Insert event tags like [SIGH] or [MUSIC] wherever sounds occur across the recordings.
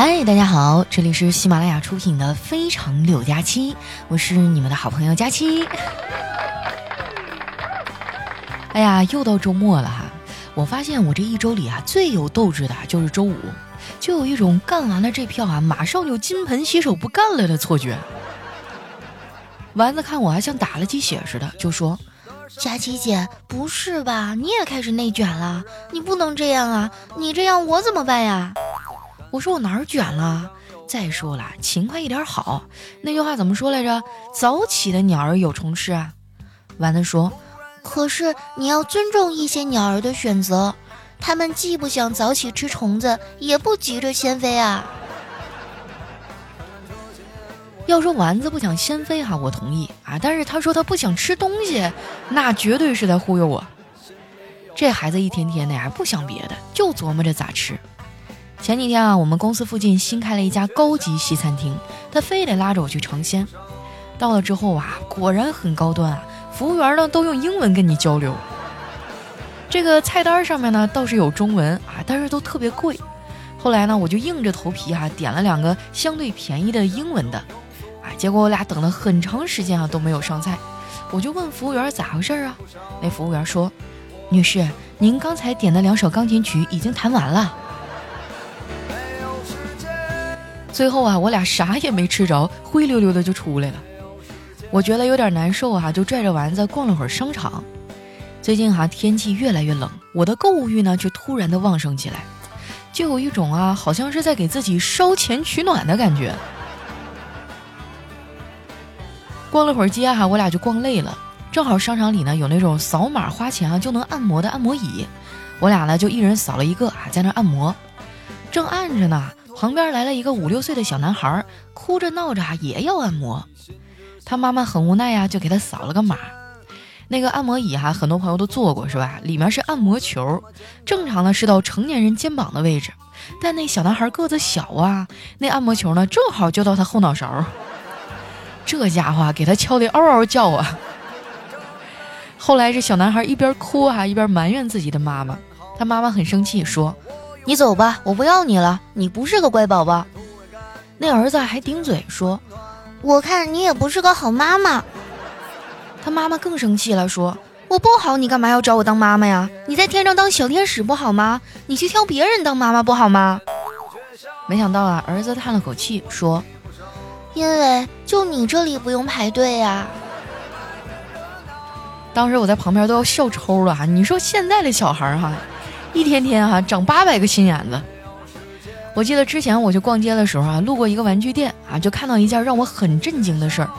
嗨，大家好，这里是喜马拉雅出品的《非常六加七》，我是你们的好朋友佳期。哎呀，又到周末了哈！我发现我这一周里啊，最有斗志的就是周五，就有一种干完了这票啊，马上就金盆洗手不干了的错觉。丸子看我还像打了鸡血似的，就说：“佳琪姐，不是吧？你也开始内卷了？你不能这样啊！你这样我怎么办呀？”我说我哪儿卷了？再说了，勤快一点好。那句话怎么说来着？早起的鸟儿有虫吃啊。丸子说：“可是你要尊重一些鸟儿的选择，它们既不想早起吃虫子，也不急着先飞啊。”要说丸子不想先飞哈，我同意啊。但是他说他不想吃东西，那绝对是在忽悠我。这孩子一天天的呀，不想别的，就琢磨着咋吃。前几天啊，我们公司附近新开了一家高级西餐厅，他非得拉着我去尝鲜。到了之后啊，果然很高端啊，服务员呢都用英文跟你交流。这个菜单上面呢倒是有中文啊，但是都特别贵。后来呢，我就硬着头皮啊点了两个相对便宜的英文的，啊，结果我俩等了很长时间啊都没有上菜。我就问服务员咋回事啊？那服务员说：“女士，您刚才点的两首钢琴曲已经弹完了。”最后啊，我俩啥也没吃着，灰溜溜的就出来了。我觉得有点难受啊，就拽着丸子逛了会儿商场。最近哈天气越来越冷，我的购物欲呢却突然的旺盛起来，就有一种啊好像是在给自己烧钱取暖的感觉。逛了会儿街哈，我俩就逛累了，正好商场里呢有那种扫码花钱啊就能按摩的按摩椅，我俩呢就一人扫了一个啊，在那按摩，正按着呢。旁边来了一个五六岁的小男孩，哭着闹着也要按摩。他妈妈很无奈呀，就给他扫了个码。那个按摩椅哈，很多朋友都坐过是吧？里面是按摩球，正常的是到成年人肩膀的位置，但那小男孩个子小啊，那按摩球呢正好就到他后脑勺。这家伙给他敲得嗷嗷叫啊！后来这小男孩一边哭啊，一边埋怨自己的妈妈。他妈妈很生气，说。你走吧，我不要你了。你不是个乖宝宝。那儿子还顶嘴说：“我看你也不是个好妈妈。”他妈妈更生气了，说：“我不好，你干嘛要找我当妈妈呀？你在天上当小天使不好吗？你去挑别人当妈妈不好吗？”没想到啊，儿子叹了口气说：“因为就你这里不用排队呀。”当时我在旁边都要笑抽了。你说现在的小孩哈。一天天哈长八百个心眼子。我记得之前我去逛街的时候啊，路过一个玩具店啊，就看到一件让我很震惊的事儿。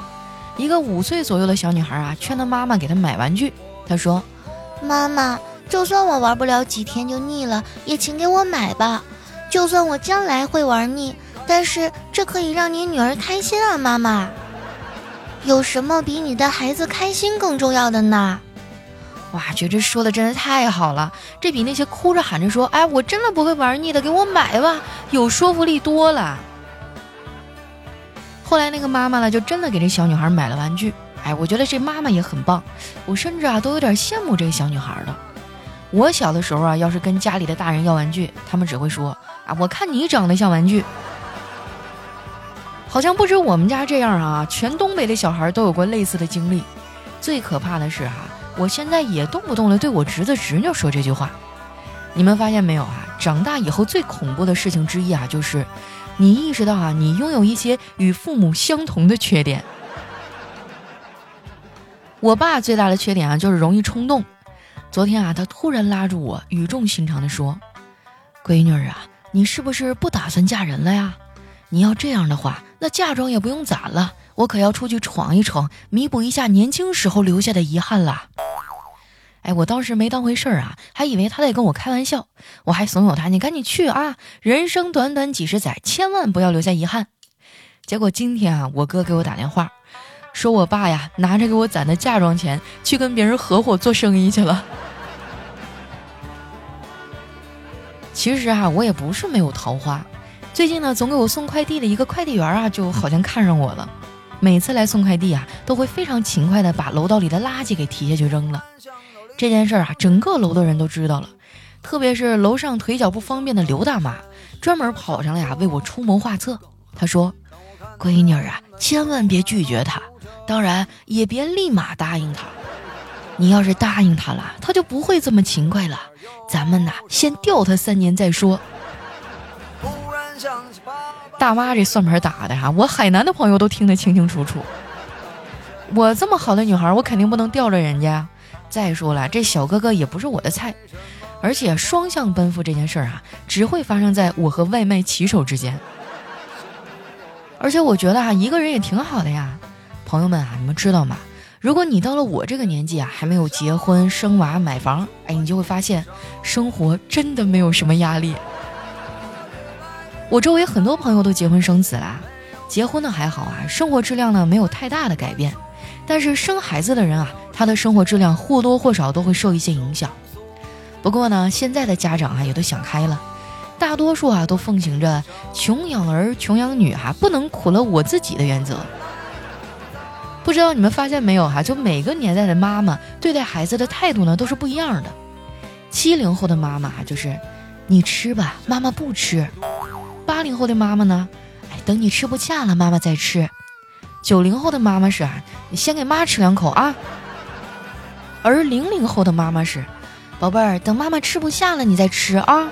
一个五岁左右的小女孩啊，劝她妈妈给她买玩具。她说：“妈妈，就算我玩不了几天就腻了，也请给我买吧。就算我将来会玩腻，但是这可以让你女儿开心啊，妈妈。有什么比你的孩子开心更重要的呢？”哇，觉得这说的真的太好了，这比那些哭着喊着说“哎，我真的不会玩腻的，给我买吧”有说服力多了。后来那个妈妈呢，就真的给这小女孩买了玩具。哎，我觉得这妈妈也很棒，我甚至啊都有点羡慕这个小女孩了。我小的时候啊，要是跟家里的大人要玩具，他们只会说啊，我看你长得像玩具。好像不止我们家这样啊，全东北的小孩都有过类似的经历。最可怕的是哈。我现在也动不动的对我侄子侄女说这句话，你们发现没有啊？长大以后最恐怖的事情之一啊，就是你意识到啊，你拥有一些与父母相同的缺点。[LAUGHS] 我爸最大的缺点啊，就是容易冲动。昨天啊，他突然拉住我，语重心长地说：“闺女啊，你是不是不打算嫁人了呀？你要这样的话，那嫁妆也不用攒了，我可要出去闯一闯，弥补一下年轻时候留下的遗憾了。”哎，我当时没当回事儿啊，还以为他在跟我开玩笑，我还怂恿他：“你赶紧去啊，人生短短几十载，千万不要留下遗憾。”结果今天啊，我哥给我打电话，说我爸呀拿着给我攒的嫁妆钱去跟别人合伙做生意去了。其实啊，我也不是没有桃花，最近呢，总给我送快递的一个快递员啊，就好像看上我了，每次来送快递啊，都会非常勤快的把楼道里的垃圾给提下去扔了。这件事儿啊，整个楼的人都知道了。特别是楼上腿脚不方便的刘大妈，专门跑上来呀为我出谋划策。她说：“闺女儿啊，千万别拒绝他，当然也别立马答应他。你要是答应他了，他就不会这么勤快了。咱们呐，先吊他三年再说。”大妈这算盘打的哈，我海南的朋友都听得清清楚楚。我这么好的女孩，我肯定不能吊着人家。再说了，这小哥哥也不是我的菜，而且双向奔赴这件事儿啊，只会发生在我和外卖骑手之间。而且我觉得哈，一个人也挺好的呀。朋友们啊，你们知道吗？如果你到了我这个年纪啊，还没有结婚、生娃、买房，哎，你就会发现，生活真的没有什么压力。我周围很多朋友都结婚生子啦，结婚的还好啊，生活质量呢没有太大的改变，但是生孩子的人啊，他的生活质量或多或少都会受一些影响。不过呢，现在的家长啊也都想开了，大多数啊都奉行着穷养儿穷养女哈，不能苦了我自己的原则。不知道你们发现没有哈，就每个年代的妈妈对待孩子的态度呢都是不一样的。七零后的妈妈就是，你吃吧，妈妈不吃。八零后的妈妈呢？哎，等你吃不下了，妈妈再吃。九零后的妈妈是啊，你先给妈吃两口啊。而零零后的妈妈是，宝贝儿，等妈妈吃不下了，你再吃啊。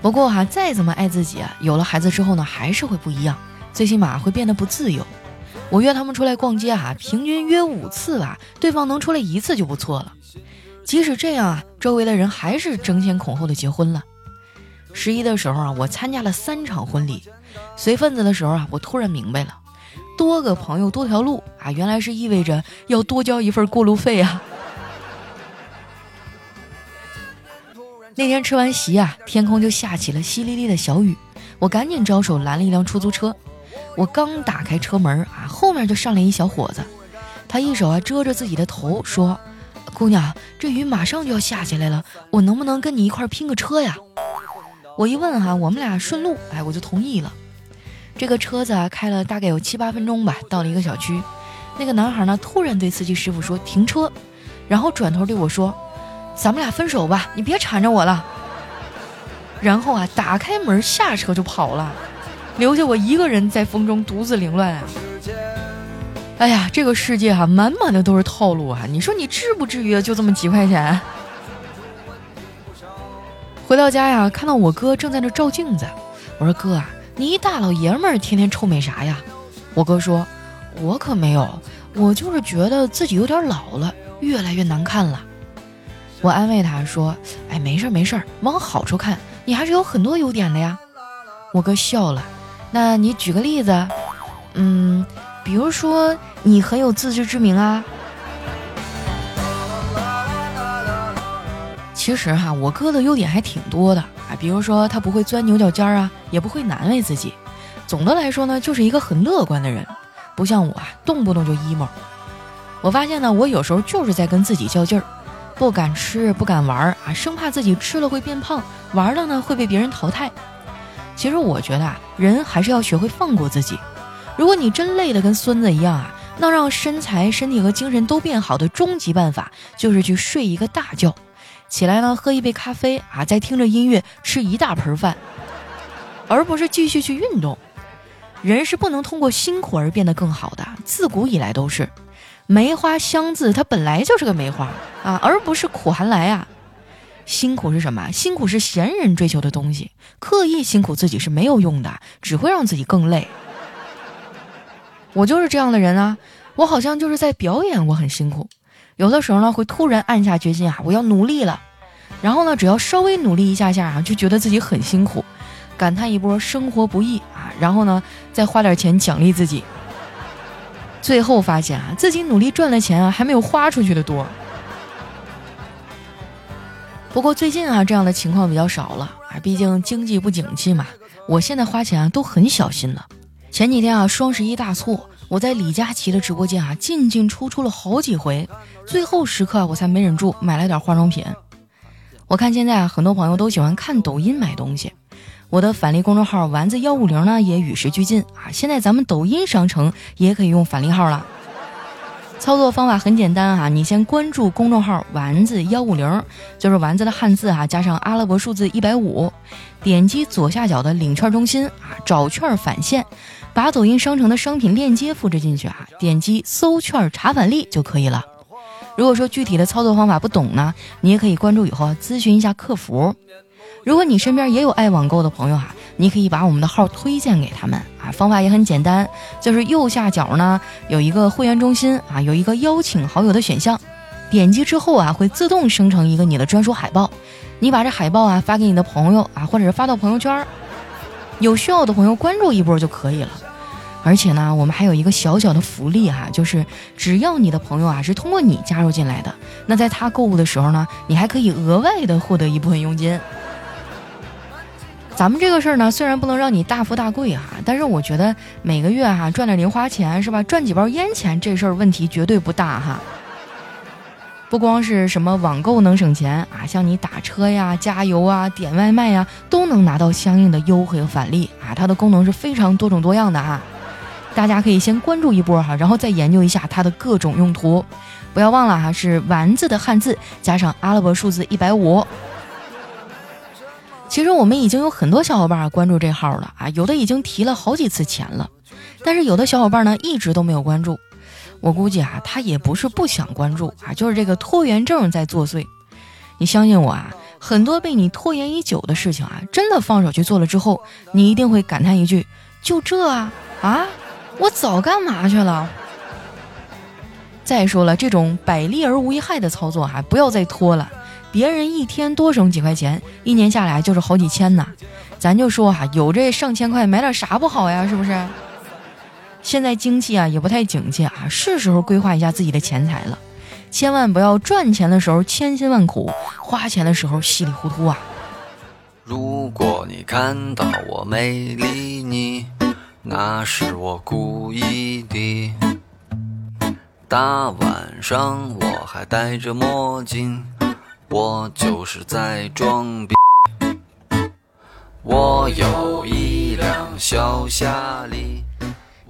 不过哈，再怎么爱自己，有了孩子之后呢，还是会不一样，最起码会变得不自由。我约他们出来逛街哈，平均约五次吧，对方能出来一次就不错了。即使这样啊，周围的人还是争先恐后的结婚了。十一的时候啊，我参加了三场婚礼，随份子的时候啊，我突然明白了，多个朋友多条路啊，原来是意味着要多交一份过路费啊。那天吃完席啊，天空就下起了淅沥沥的小雨，我赶紧招手拦了一辆出租车。我刚打开车门啊，后面就上来一小伙子，他一手啊遮着自己的头，说：“姑娘，这雨马上就要下起来了，我能不能跟你一块拼个车呀？”我一问哈，我们俩顺路，哎，我就同意了。这个车子啊，开了大概有七八分钟吧，到了一个小区。那个男孩呢，突然对司机师傅说停车，然后转头对我说：“咱们俩分手吧，你别缠着我了。”然后啊，打开门下车就跑了，留下我一个人在风中独自凌乱啊。哎呀，这个世界哈，满满的都是套路啊！你说你至不至于就这么几块钱？回到家呀，看到我哥正在那照镜子，我说哥啊，你一大老爷们儿，天天臭美啥呀？我哥说，我可没有，我就是觉得自己有点老了，越来越难看了。我安慰他说，哎，没事没事，往好处看，你还是有很多优点的呀。我哥笑了，那你举个例子，嗯，比如说你很有自知之明啊。其实哈，我哥的优点还挺多的啊，比如说他不会钻牛角尖啊，也不会难为自己。总的来说呢，就是一个很乐观的人，不像我啊，动不动就 emo。我发现呢，我有时候就是在跟自己较劲儿，不敢吃，不敢玩啊，生怕自己吃了会变胖，玩了呢会被别人淘汰。其实我觉得啊，人还是要学会放过自己。如果你真累得跟孙子一样啊，那让身材、身体和精神都变好的终极办法，就是去睡一个大觉。起来呢，喝一杯咖啡啊，再听着音乐吃一大盆饭，而不是继续去运动。人是不能通过辛苦而变得更好的，自古以来都是。梅花香自它本来就是个梅花啊，而不是苦寒来啊。辛苦是什么？辛苦是闲人追求的东西，刻意辛苦自己是没有用的，只会让自己更累。我就是这样的人啊，我好像就是在表演，我很辛苦。有的时候呢，会突然暗下决心啊，我要努力了。然后呢，只要稍微努力一下下啊，就觉得自己很辛苦，感叹一波生活不易啊。然后呢，再花点钱奖励自己。最后发现啊，自己努力赚的钱啊，还没有花出去的多。不过最近啊，这样的情况比较少了啊，毕竟经济不景气嘛。我现在花钱啊，都很小心了。前几天啊，双十一大促。我在李佳琦的直播间啊，进进出出了好几回，最后时刻我才没忍住买了点化妆品。我看现在啊，很多朋友都喜欢看抖音买东西，我的返利公众号丸子幺五零呢也与时俱进啊，现在咱们抖音商城也可以用返利号了。操作方法很简单哈，你先关注公众号“丸子幺五零”，就是丸子的汉字哈，加上阿拉伯数字一百五，点击左下角的领券中心啊，找券返现，把抖音商城的商品链接复制进去啊，点击搜券查返利就可以了。如果说具体的操作方法不懂呢，你也可以关注以后咨询一下客服。如果你身边也有爱网购的朋友哈，你可以把我们的号推荐给他们啊。方法也很简单，就是右下角呢有一个会员中心啊，有一个邀请好友的选项，点击之后啊会自动生成一个你的专属海报，你把这海报啊发给你的朋友啊，或者是发到朋友圈，有需要的朋友关注一波就可以了。而且呢，我们还有一个小小的福利哈，就是只要你的朋友啊是通过你加入进来的，那在他购物的时候呢，你还可以额外的获得一部分佣金。咱们这个事儿呢，虽然不能让你大富大贵哈，但是我觉得每个月哈赚点零花钱是吧？赚几包烟钱这事儿问题绝对不大哈。不光是什么网购能省钱啊，像你打车呀、加油啊、点外卖呀，都能拿到相应的优惠和返利啊。它的功能是非常多种多样的哈。大家可以先关注一波哈，然后再研究一下它的各种用途。不要忘了哈，是丸子的汉字加上阿拉伯数字一百五。其实我们已经有很多小伙伴关注这号了啊，有的已经提了好几次钱了，但是有的小伙伴呢一直都没有关注。我估计啊，他也不是不想关注啊，就是这个拖延症在作祟。你相信我啊，很多被你拖延已久的事情啊，真的放手去做了之后，你一定会感叹一句：就这啊啊，我早干嘛去了？再说了，这种百利而无一害的操作哈，不要再拖了。别人一天多省几块钱，一年下来就是好几千呢。咱就说哈，有这上千块买点啥不好呀？是不是？现在经济啊也不太景气啊，是时候规划一下自己的钱财了。千万不要赚钱的时候千辛万苦，花钱的时候稀里糊涂啊。如果你看到我没理你，那是我故意的。大晚上我还戴着墨镜。我就是在装逼。我有一辆小夏利。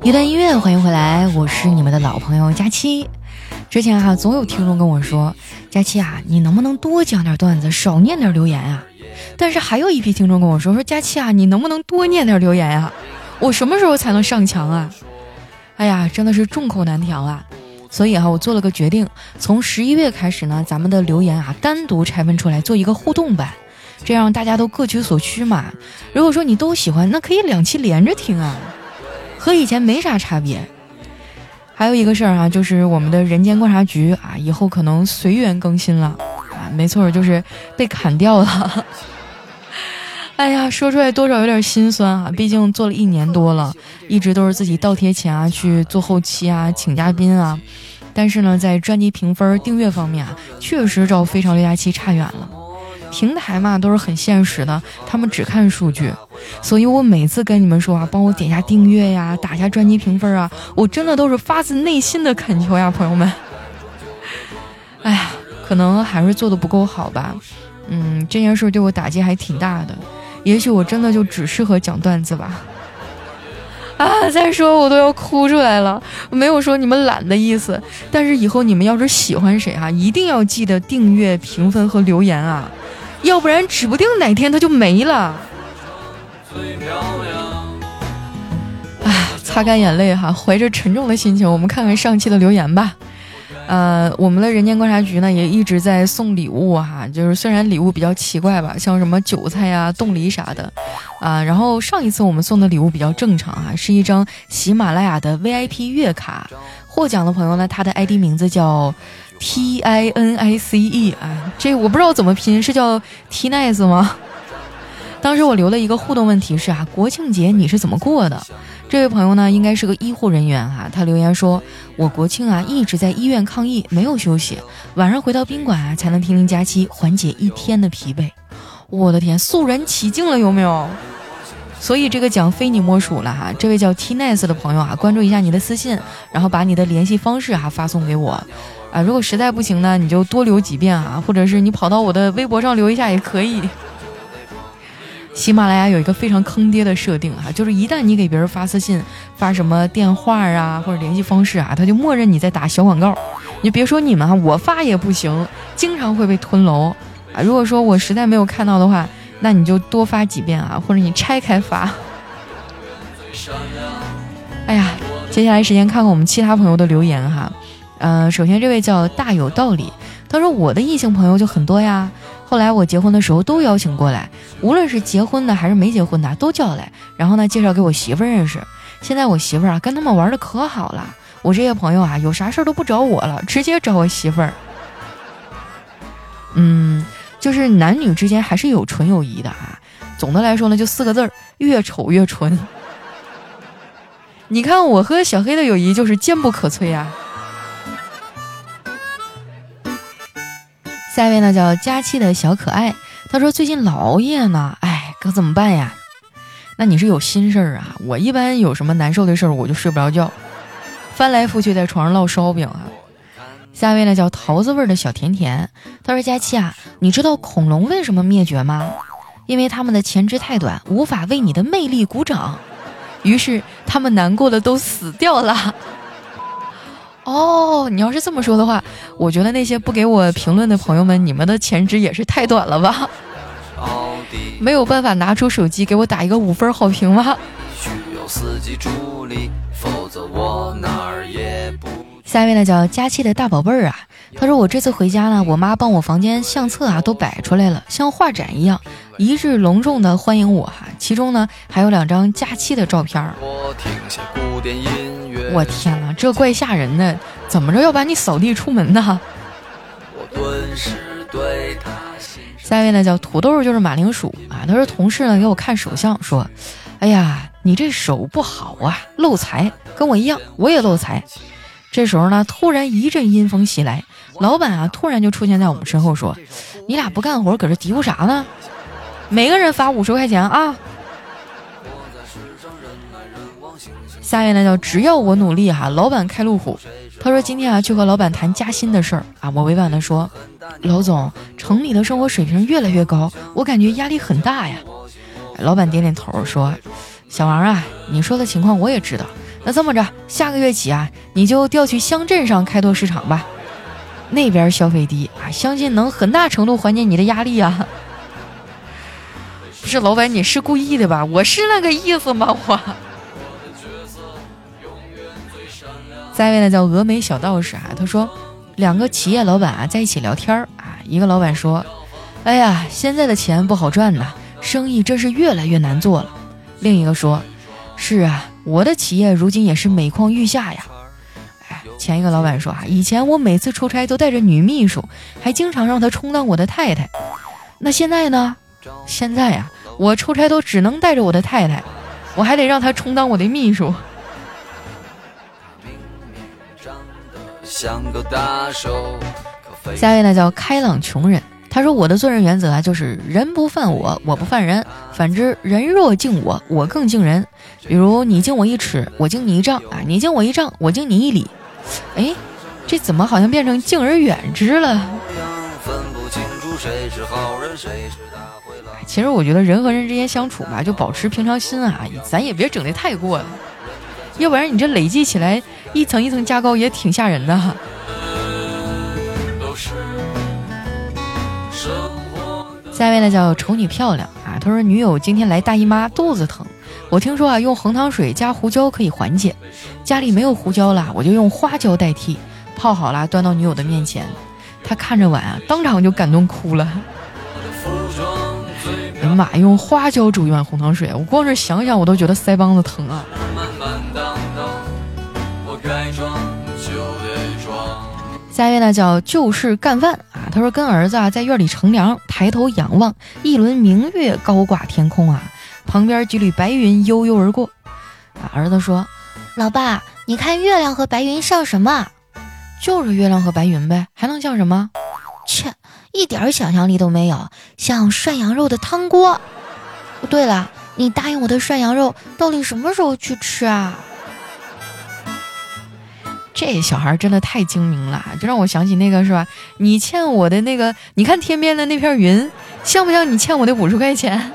一段音乐，欢迎回来，我是你们的老朋友佳期。之前哈，总有听众跟我说，佳期啊，你能不能多讲点段子，少念点留言啊？但是还有一批听众跟我说，说佳期啊，你能不能多念点留言啊？我什么时候才能上墙啊？哎呀，真的是众口难调啊。所以哈，我做了个决定，从十一月开始呢，咱们的留言啊单独拆分出来做一个互动版，这样大家都各取所需嘛。如果说你都喜欢，那可以两期连着听啊，和以前没啥差别。还有一个事儿哈，就是我们的人间观察局啊，以后可能随缘更新了啊，没错，就是被砍掉了。[LAUGHS] 哎呀，说出来多少有点心酸啊！毕竟做了一年多了，一直都是自己倒贴钱啊去做后期啊，请嘉宾啊。但是呢，在专辑评分、订阅方面啊，确实照《非常六加七》差远了。平台嘛，都是很现实的，他们只看数据。所以我每次跟你们说啊，帮我点下订阅呀，打下专辑评分啊，我真的都是发自内心的恳求呀，朋友们。[LAUGHS] 哎呀，可能还是做的不够好吧。嗯，这件事对我打击还挺大的。也许我真的就只适合讲段子吧。[LAUGHS] 啊，再说我都要哭出来了。没有说你们懒的意思，但是以后你们要是喜欢谁哈，一定要记得订阅、评分和留言啊，要不然指不定哪天他就没了。哎，擦干眼泪哈，怀着沉重的心情，我们看看上期的留言吧。呃，我们的人间观察局呢也一直在送礼物哈，就是虽然礼物比较奇怪吧，像什么韭菜呀、冻梨啥的，啊，然后上一次我们送的礼物比较正常啊，是一张喜马拉雅的 VIP 月卡。获奖的朋友呢，他的 ID 名字叫 T I N I C E 啊，这我不知道怎么拼，是叫 T Nice 吗？[LAUGHS] 当时我留了一个互动问题是啊，国庆节你是怎么过的？这位朋友呢，应该是个医护人员哈。他留言说：“我国庆啊一直在医院抗疫，没有休息，晚上回到宾馆啊才能听听假期，缓解一天的疲惫。”我的天，肃然起敬了有没有？所以这个奖非你莫属了哈。这位叫 T Nice 的朋友啊，关注一下你的私信，然后把你的联系方式哈发送给我啊。如果实在不行呢，你就多留几遍啊，或者是你跑到我的微博上留一下也可以。[LAUGHS] 喜马拉雅有一个非常坑爹的设定啊，就是一旦你给别人发私信、发什么电话啊或者联系方式啊，他就默认你在打小广告。你别说你们啊，我发也不行，经常会被吞楼啊。如果说我实在没有看到的话，那你就多发几遍啊，或者你拆开发。哎呀，接下来时间看看我们其他朋友的留言哈。呃，首先这位叫大有道理，他说我的异性朋友就很多呀。后来我结婚的时候都邀请过来，无论是结婚的还是没结婚的都叫来，然后呢介绍给我媳妇认识。现在我媳妇啊跟他们玩的可好了，我这些朋友啊有啥事儿都不找我了，直接找我媳妇儿。[LAUGHS] 嗯，就是男女之间还是有纯友谊的啊。总的来说呢，就四个字儿：越丑越纯。你看我和小黑的友谊就是坚不可摧啊。下一位呢叫佳期的小可爱，他说最近老熬夜呢，哎，可怎么办呀？那你是有心事儿啊？我一般有什么难受的事儿，我就睡不着觉，翻来覆去在床上烙烧饼啊。下一位呢叫桃子味的小甜甜，他说佳期啊，你知道恐龙为什么灭绝吗？因为他们的前肢太短，无法为你的魅力鼓掌，于是他们难过的都死掉了。哦，你要是这么说的话，我觉得那些不给我评论的朋友们，你们的前肢也是太短了吧？没有办法拿出手机给我打一个五分好评吗？下一位呢叫佳期的大宝贝儿啊，他说我这次回家呢，我妈帮我房间相册啊都摆出来了，像画展一样，一致隆重的欢迎我哈。其中呢还有两张佳期的照片儿。我天哪，这怪吓人的！怎么着要把你扫地出门呢？下一位呢叫土豆，就是马铃薯啊。他说同事呢给我看手相，说：“哎呀，你这手不好啊，漏财，跟我一样，我也漏财。”这时候呢，突然一阵阴风袭来，老板啊突然就出现在我们身后，说：“你俩不干活，搁这嘀咕啥呢？每个人发五十块钱啊！”下面呢叫只要我努力哈，老板开路虎。他说今天啊去和老板谈加薪的事儿啊，我委婉的说：“老总，城里的生活水平越来越高，我感觉压力很大呀。”老板点点头说：“小王啊，你说的情况我也知道。”那这么着，下个月起啊，你就调去乡镇上开拓市场吧，那边消费低啊，相信能很大程度缓解你的压力啊。不是老板，你是故意的吧？我是那个意思吗？我。下一位呢叫峨眉小道士啊，他说，两个企业老板啊在一起聊天儿啊，一个老板说，哎呀，现在的钱不好赚呐，生意真是越来越难做了。另一个说，是啊。我的企业如今也是每况愈下呀！哎，前一个老板说啊，以前我每次出差都带着女秘书，还经常让她充当我的太太。那现在呢？现在呀，我出差都只能带着我的太太，我还得让她充当我的秘书。下一位呢，叫开朗穷人。他说：“我的做人原则啊，就是人不犯我，我不犯人。反之，人若敬我，我更敬人。比如你敬我一尺，我敬你一丈啊；你敬我一丈，我敬你一里。哎，这怎么好像变成敬而远之了？其实我觉得人和人之间相处吧，就保持平常心啊，咱也别整的太过了，要不然你这累积起来一层一层加高，也挺吓人的。”下一位呢叫丑女漂亮啊，他说女友今天来大姨妈，肚子疼。我听说啊，用红糖水加胡椒可以缓解。家里没有胡椒了，我就用花椒代替。泡好了，端到女友的面前，她看着碗啊，当场就感动哭了。[LAUGHS] 哎呀妈，用花椒煮一碗红糖水，我光是想想我都觉得腮帮子疼啊。下一位呢叫旧事干饭啊，他说跟儿子啊在院里乘凉，抬头仰望一轮明月高挂天空啊，旁边几缕白云悠悠而过。啊，儿子说：“老爸，你看月亮和白云像什么？就是月亮和白云呗，还能像什么？切，一点想象力都没有，像涮羊肉的汤锅。对了，你答应我的涮羊肉到底什么时候去吃啊？”这小孩真的太精明了，就让我想起那个是吧？你欠我的那个，你看天边的那片云，像不像你欠我的五十块钱？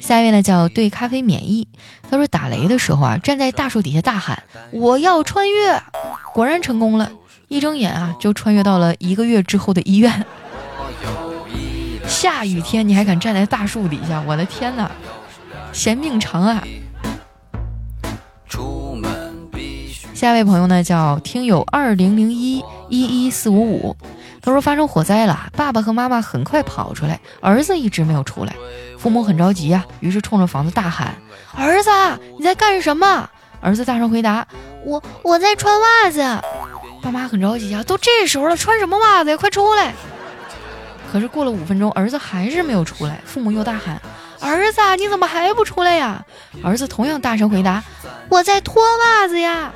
下一位呢叫对咖啡免疫，他说打雷的时候啊，站在大树底下大喊我要穿越，果然成功了，一睁眼啊就穿越到了一个月之后的医院。下雨天你还敢站在大树底下？我的天哪，嫌命长啊！下一位朋友呢叫听友二零零一一一四五五，他说发生火灾了，爸爸和妈妈很快跑出来，儿子一直没有出来，父母很着急啊，于是冲着房子大喊：“儿子，你在干什么？”儿子大声回答：“我我在穿袜子。”爸妈很着急啊，都这时候了，穿什么袜子呀？快出来！可是过了五分钟，儿子还是没有出来，父母又大喊：“儿子，你怎么还不出来呀？”儿子同样大声回答：“我在脱袜子呀。”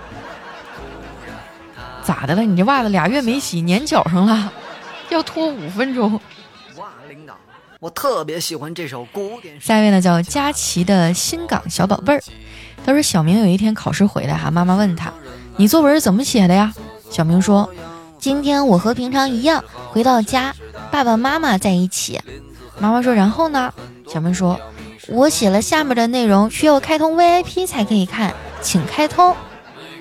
咋的了？你这袜子俩月没洗，粘脚上了，要脱五分钟。哇，领导，我特别喜欢这首古典。下一位呢，叫佳琪的新港小宝贝儿。他说，小明有一天考试回来哈，妈妈问他：“你作文怎么写的呀？”小明说：“今天我和平常一样回到家，爸爸妈妈在一起。”妈妈说：“然后呢？”小明说：“我写了下面的内容，需要开通 VIP 才可以看，请开通。”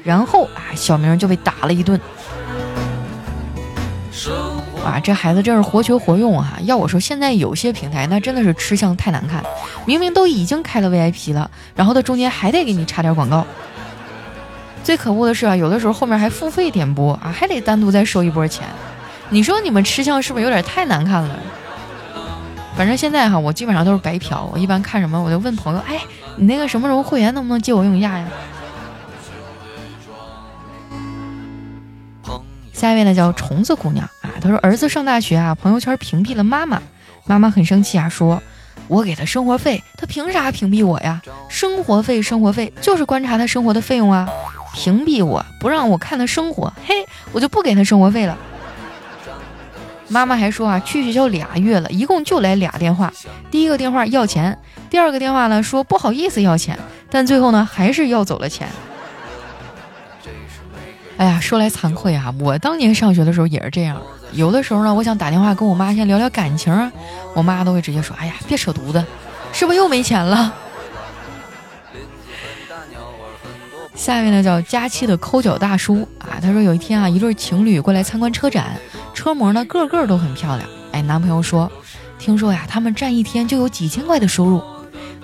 然后啊，小明就被打了一顿。哇，这孩子真是活学活用啊！要我说，现在有些平台那真的是吃相太难看，明明都已经开了 VIP 了，然后他中间还得给你插点广告。最可恶的是啊，有的时候后面还付费点播啊，还得单独再收一波钱。你说你们吃相是不是有点太难看了？反正现在哈，我基本上都是白嫖。我一般看什么，我就问朋友，哎，你那个什么什么会员能不能借我用一下呀？下一位呢叫虫子姑娘啊，她说儿子上大学啊，朋友圈屏蔽了妈妈，妈妈很生气啊，说我给他生活费，他凭啥屏蔽我呀？生活费生活费就是观察他生活的费用啊，屏蔽我不让我看他生活，嘿，我就不给他生活费了。妈妈还说啊，去学校俩月了，一共就来俩电话，第一个电话要钱，第二个电话呢说不好意思要钱，但最后呢还是要走了钱。哎呀，说来惭愧啊，我当年上学的时候也是这样。有的时候呢，我想打电话跟我妈先聊聊感情啊，我妈都会直接说：“哎呀，别扯犊子，是不是又没钱了？”下一位呢叫佳期的抠脚大叔啊，他说有一天啊，一对情侣过来参观车展，车模呢个个都很漂亮。哎，男朋友说：“听说呀，他们站一天就有几千块的收入。”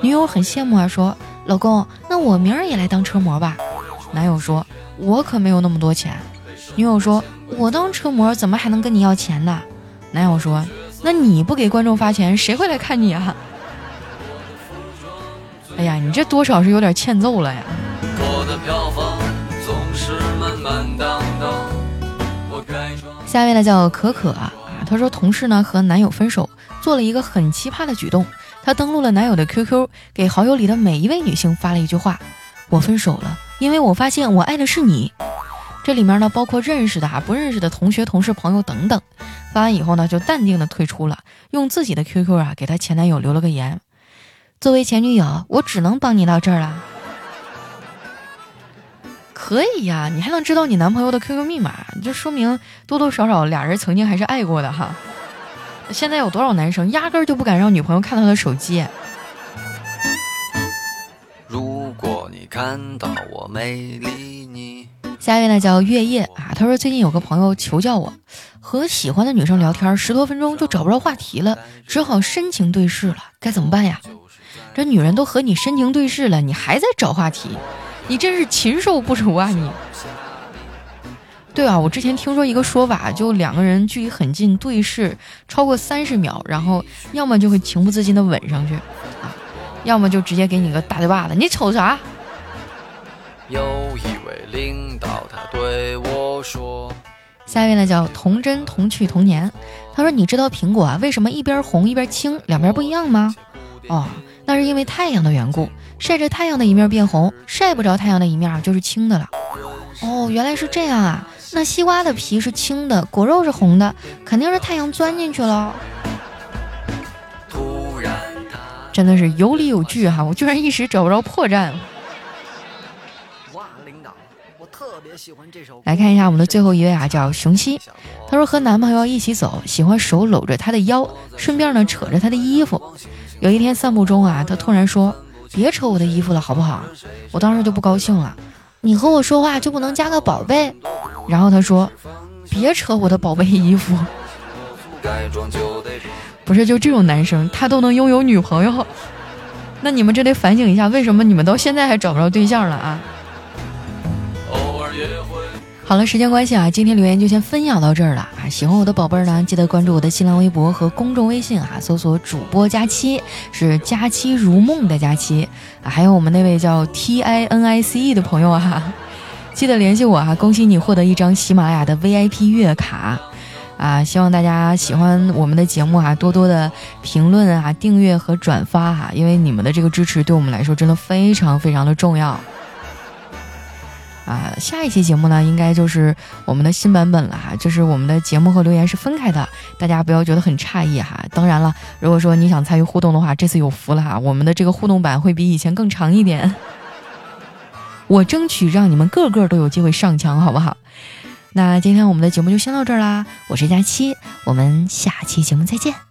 女友很羡慕啊，说：“老公，那我明儿也来当车模吧。”男友说。我可没有那么多钱，女友说：“我当车模怎么还能跟你要钱呢？”男友说：“那你不给观众发钱，谁会来看你啊？” [LAUGHS] 哎呀，你这多少是有点欠揍了呀！下一位呢叫可可啊，她说同事呢和男友分手，做了一个很奇葩的举动，她登录了男友的 QQ，给好友里的每一位女性发了一句话：“我分手了。”因为我发现我爱的是你，这里面呢包括认识的啊、不认识的同学、同事、朋友等等。发完以后呢，就淡定的退出了，用自己的 QQ 啊给她前男友留了个言：“作为前女友，我只能帮你到这儿了。”可以呀，你还能知道你男朋友的 QQ 密码，就说明多多少少俩人曾经还是爱过的哈。现在有多少男生压根儿就不敢让女朋友看到他的手机？如果你看到我没理你。下一位呢叫月夜啊，他说最近有个朋友求教我，和喜欢的女生聊天十多分钟就找不着话题了，只好深情对视了，该怎么办呀？这女人都和你深情对视了，你还在找话题，你真是禽兽不如啊你！对啊，我之前听说一个说法，就两个人距离很近对视超过三十秒，然后要么就会情不自禁的吻上去啊，要么就直接给你个大嘴巴子，你瞅啥？有一位领导，他对我说：“下一位呢，叫童真童趣童年。他说：‘你知道苹果啊，为什么一边红一边青，两边不一样吗？’哦，那是因为太阳的缘故，晒着太阳的一面变红，晒不着太阳的一面就是青的了。哦，原来是这样啊！那西瓜的皮是青的，果肉是红的，肯定是太阳钻进去了。真的是有理有据哈，我居然一时找不着破绽。”哇，领导，我特别喜欢这首来看一下我们的最后一位啊，叫熊七。她说和男朋友一起走，喜欢手搂着他的腰，顺便呢扯着他的衣服。有一天散步中啊，他突然说：“别扯我的衣服了，好不好？”我当时就不高兴了。你和我说话就不能加个宝贝？然后他说：“别扯我的宝贝衣服。”不是，就这种男生他都能拥有女朋友，那你们这得反省一下，为什么你们到现在还找不着对象了啊？好了，时间关系啊，今天留言就先分享到这儿了啊！喜欢我的宝贝儿呢，记得关注我的新浪微博和公众微信啊，搜索主播佳期，是佳期如梦的佳期啊。还有我们那位叫 T I N I C E 的朋友啊，[LAUGHS] 记得联系我啊！恭喜你获得一张喜马拉雅的 VIP 月卡啊！希望大家喜欢我们的节目啊，多多的评论啊、订阅和转发哈，因为你们的这个支持对我们来说真的非常非常的重要。啊，下一期节目呢，应该就是我们的新版本了哈，就是我们的节目和留言是分开的，大家不要觉得很诧异哈。当然了，如果说你想参与互动的话，这次有福了哈，我们的这个互动版会比以前更长一点，[LAUGHS] 我争取让你们个个都有机会上墙，好不好？那今天我们的节目就先到这儿啦，我是佳期，我们下期节目再见。